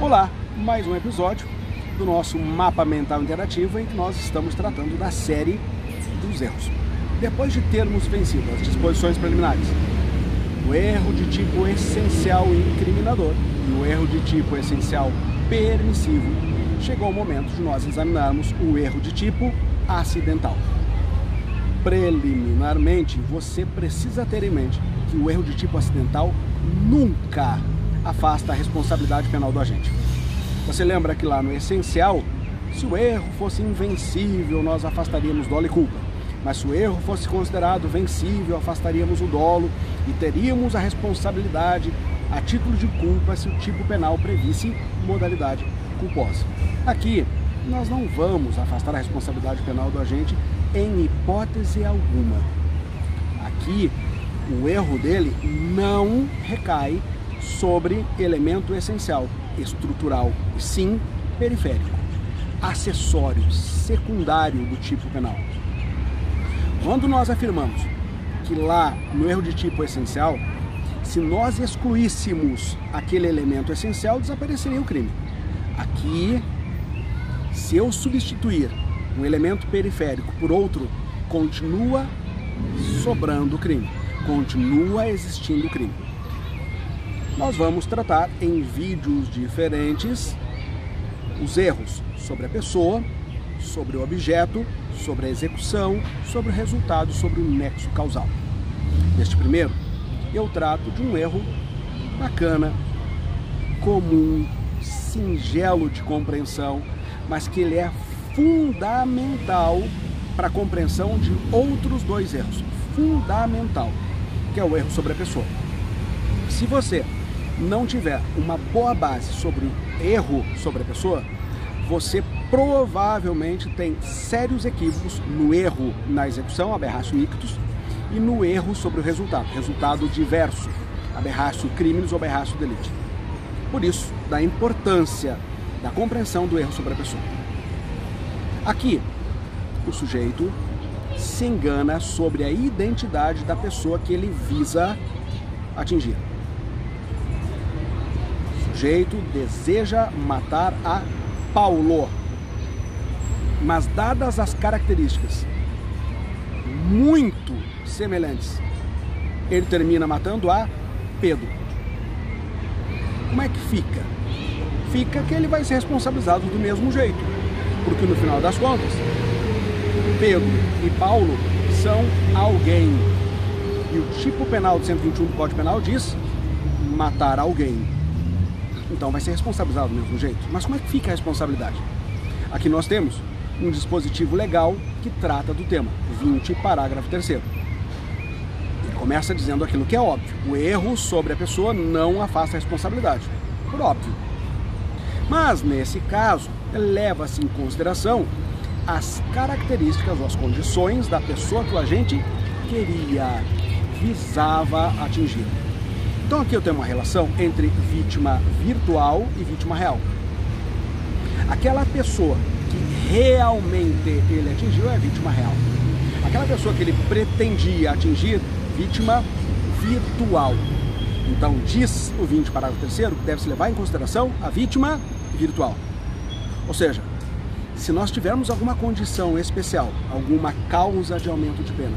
Olá, mais um episódio do nosso mapa mental interativo em que nós estamos tratando da série dos erros. Depois de termos vencido as disposições preliminares, o erro de tipo essencial incriminador e o erro de tipo essencial permissivo, chegou o momento de nós examinarmos o erro de tipo acidental. Preliminarmente, você precisa ter em mente que o erro de tipo acidental nunca afasta a responsabilidade penal do agente. Você lembra que lá no essencial, se o erro fosse invencível, nós afastaríamos dolo e culpa. Mas se o erro fosse considerado vencível, afastaríamos o dolo e teríamos a responsabilidade a título de culpa se o tipo penal previsse modalidade culposa. Aqui, nós não vamos afastar a responsabilidade penal do agente em hipótese alguma. Aqui, o erro dele não recai sobre elemento essencial, estrutural, e sim periférico, acessório, secundário do tipo penal. Quando nós afirmamos que lá no erro de tipo essencial, se nós excluíssemos aquele elemento essencial, desapareceria o crime. Aqui, se eu substituir um elemento periférico por outro, continua sobrando o crime, continua existindo o crime nós vamos tratar em vídeos diferentes os erros sobre a pessoa, sobre o objeto, sobre a execução, sobre o resultado, sobre o nexo causal. Neste primeiro, eu trato de um erro bacana, comum, singelo de compreensão, mas que ele é fundamental para a compreensão de outros dois erros. Fundamental, que é o erro sobre a pessoa. Se você não tiver uma boa base sobre o erro sobre a pessoa, você provavelmente tem sérios equívocos no erro na execução, aberratio ictus, e no erro sobre o resultado, resultado diverso, aberratio crimes ou aberratio delite. Por isso, da importância da compreensão do erro sobre a pessoa. Aqui, o sujeito se engana sobre a identidade da pessoa que ele visa atingir sujeito deseja matar a Paulo. Mas dadas as características muito semelhantes, ele termina matando a Pedro. Como é que fica? Fica que ele vai ser responsabilizado do mesmo jeito. Porque no final das contas, Pedro e Paulo são alguém. E o tipo penal do 121 do Código Penal diz matar alguém. Então vai ser responsabilizado do mesmo jeito. Mas como é que fica a responsabilidade? Aqui nós temos um dispositivo legal que trata do tema, 20, parágrafo 3 Ele começa dizendo aquilo que é óbvio. O erro sobre a pessoa não afasta a responsabilidade. Por óbvio. Mas, nesse caso, leva-se em consideração as características ou as condições da pessoa que o agente queria, visava atingir. Então aqui eu tenho uma relação entre vítima virtual e vítima real. Aquela pessoa que realmente ele atingiu é vítima real. Aquela pessoa que ele pretendia atingir, vítima virtual. Então diz o 20, parágrafo 3 que deve-se levar em consideração a vítima virtual. Ou seja, se nós tivermos alguma condição especial, alguma causa de aumento de pena,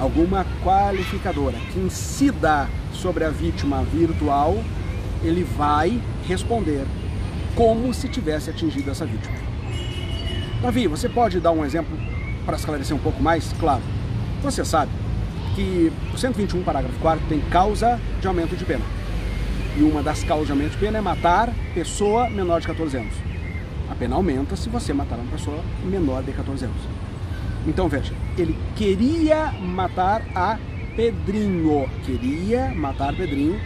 alguma qualificadora que incida sobre a vítima virtual, ele vai responder como se tivesse atingido essa vítima. Davi, você pode dar um exemplo para esclarecer um pouco mais? Claro. Você sabe que o 121, parágrafo 4 tem causa de aumento de pena. E uma das causas de aumento de pena é matar pessoa menor de 14 anos. A pena aumenta se você matar uma pessoa menor de 14 anos. Então veja, ele queria matar a Pedrinho. Queria matar Pedrinho.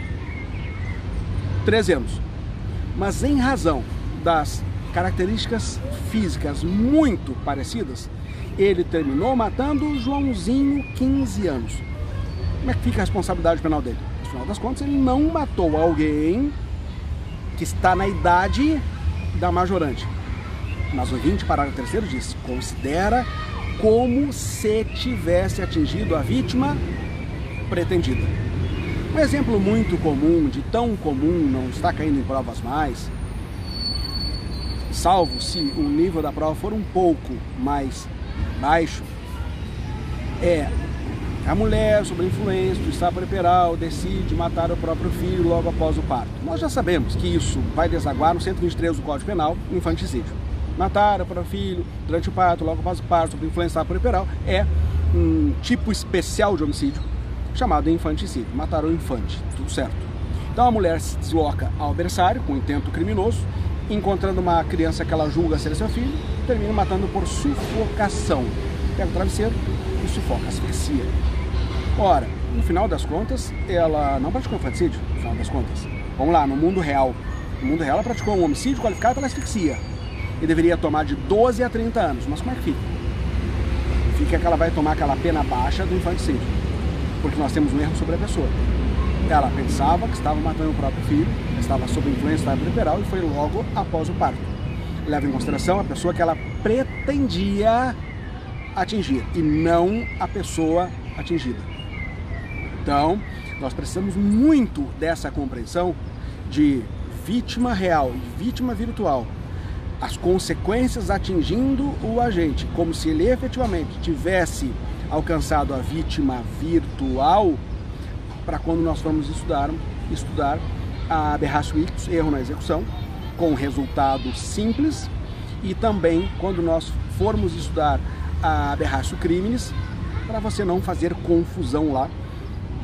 13 anos. Mas em razão das características físicas muito parecidas, ele terminou matando Joãozinho, 15 anos. Como é que fica a responsabilidade penal dele? No final das contas, ele não matou alguém que está na idade da majorante. Mas o 20, parágrafo 3 diz: considera como se tivesse atingido a vítima pretendida. Um exemplo muito comum, de tão comum, não está caindo em provas mais, salvo se o nível da prova for um pouco mais baixo, é a mulher, sob influência do estado preperal, decide matar o próprio filho logo após o parto. Nós já sabemos que isso vai desaguar no 123 do Código Penal, infanticídio. O próprio filho durante o parto, logo após o parto, sob influência do estado preperal, é um tipo especial de homicídio chamado infanticídio. Matar o infante, tudo certo. Então a mulher se desloca ao berçário com intento criminoso, encontrando uma criança que ela julga ser seu filho, termina matando por sufocação. Pega o travesseiro e sufoca, asfixia. Ora, no final das contas, ela não praticou infanticídio, no final das contas. Vamos lá, no mundo real. No mundo real, ela praticou um homicídio qualificado pela asfixia. E deveria tomar de 12 a 30 anos. Mas como é que fica? Fica que ela vai tomar aquela pena baixa do infanticídio. Porque nós temos um erro sobre a pessoa. Ela pensava que estava matando o próprio filho, estava sob influência da liberal e foi logo após o parto. Leva em consideração a pessoa que ela pretendia atingir e não a pessoa atingida. Então, nós precisamos muito dessa compreensão de vítima real e vítima virtual. As consequências atingindo o agente, como se ele efetivamente tivesse alcançado a vítima virtual, para quando nós formos estudar, estudar a aberratio ictus, erro na execução, com resultado simples, e também quando nós formos estudar a aberratio criminis, para você não fazer confusão lá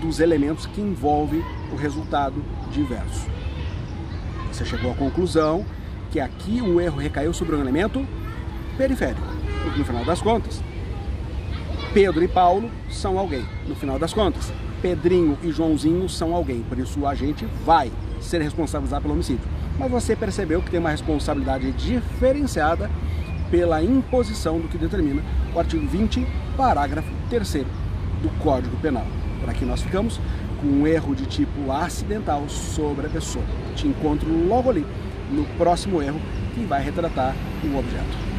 dos elementos que envolvem o resultado diverso. Você chegou à conclusão que aqui o erro recaiu sobre um elemento periférico. No final das contas, Pedro e Paulo são alguém. No final das contas, Pedrinho e Joãozinho são alguém. Por isso o agente vai ser responsabilizado pelo homicídio. Mas você percebeu que tem uma responsabilidade diferenciada pela imposição do que determina o artigo 20, parágrafo 3 do Código Penal. Por aqui nós ficamos com um erro de tipo acidental sobre a pessoa. Te encontro logo ali no próximo erro que vai retratar o objeto.